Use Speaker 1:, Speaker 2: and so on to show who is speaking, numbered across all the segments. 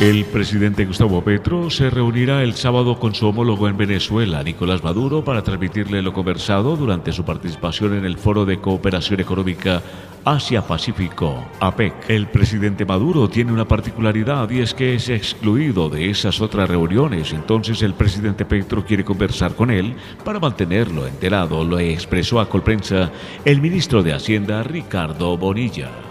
Speaker 1: El presidente Gustavo Petro se reunirá el sábado con su homólogo en Venezuela, Nicolás Maduro, para transmitirle lo conversado durante su participación en el Foro de Cooperación Económica Asia-Pacífico, APEC. El presidente Maduro tiene una particularidad y es que es excluido de esas otras reuniones, entonces el presidente Petro quiere conversar con él para mantenerlo enterado, lo expresó a Colprensa el ministro de Hacienda Ricardo Bonilla.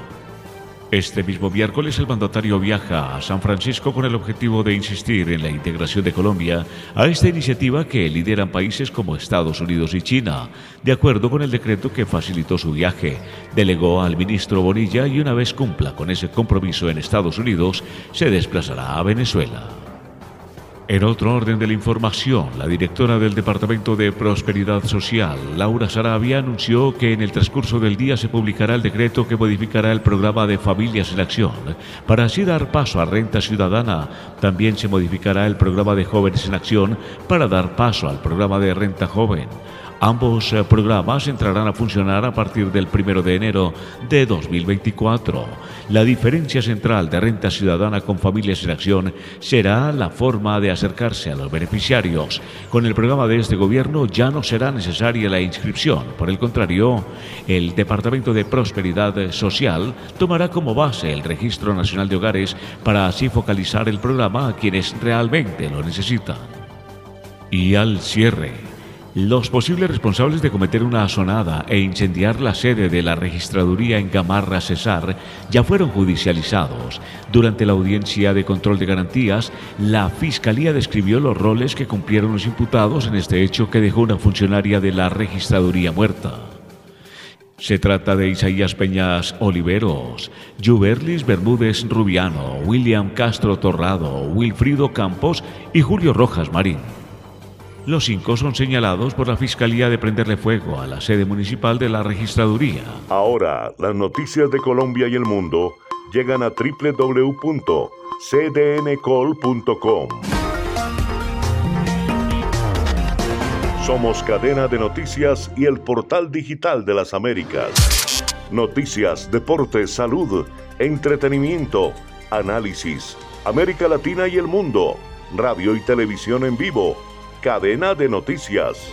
Speaker 1: Este mismo miércoles el mandatario viaja a San Francisco con el objetivo de insistir en la integración de Colombia a esta iniciativa que lideran países como Estados Unidos y China. De acuerdo con el decreto que facilitó su viaje, delegó al ministro Bonilla y una vez cumpla con ese compromiso en Estados Unidos, se desplazará a Venezuela. En otro orden de la información, la directora del Departamento de Prosperidad Social, Laura Sarabia, anunció que en el transcurso del día se publicará el decreto que modificará el programa de Familias en Acción. Para así dar paso a Renta Ciudadana, también se modificará el programa de Jóvenes en Acción para dar paso al programa de Renta Joven. Ambos eh, programas entrarán a funcionar a partir del 1 de enero de 2024. La diferencia central de renta ciudadana con familias en acción será la forma de acercarse a los beneficiarios. Con el programa de este gobierno ya no será necesaria la inscripción. Por el contrario, el Departamento de Prosperidad Social tomará como base el Registro Nacional de Hogares para así focalizar el programa a quienes realmente lo necesitan. Y al cierre. Los posibles responsables de cometer una asonada e incendiar la sede de la registraduría en Gamarra Cesar ya fueron judicializados. Durante la audiencia de control de garantías, la Fiscalía describió los roles que cumplieron los imputados en este hecho que dejó una funcionaria de la registraduría muerta. Se trata de Isaías Peñas Oliveros, Juberlis Bermúdez Rubiano, William Castro Torrado, Wilfrido Campos y Julio Rojas Marín. Los cinco son señalados por la Fiscalía de prenderle fuego a la sede municipal de la registraduría.
Speaker 2: Ahora, las noticias de Colombia y el mundo llegan a www.cdncol.com. Somos cadena de noticias y el portal digital de las Américas. Noticias, deportes, salud, entretenimiento, análisis, América Latina y el mundo, radio y televisión en vivo Cadena de noticias.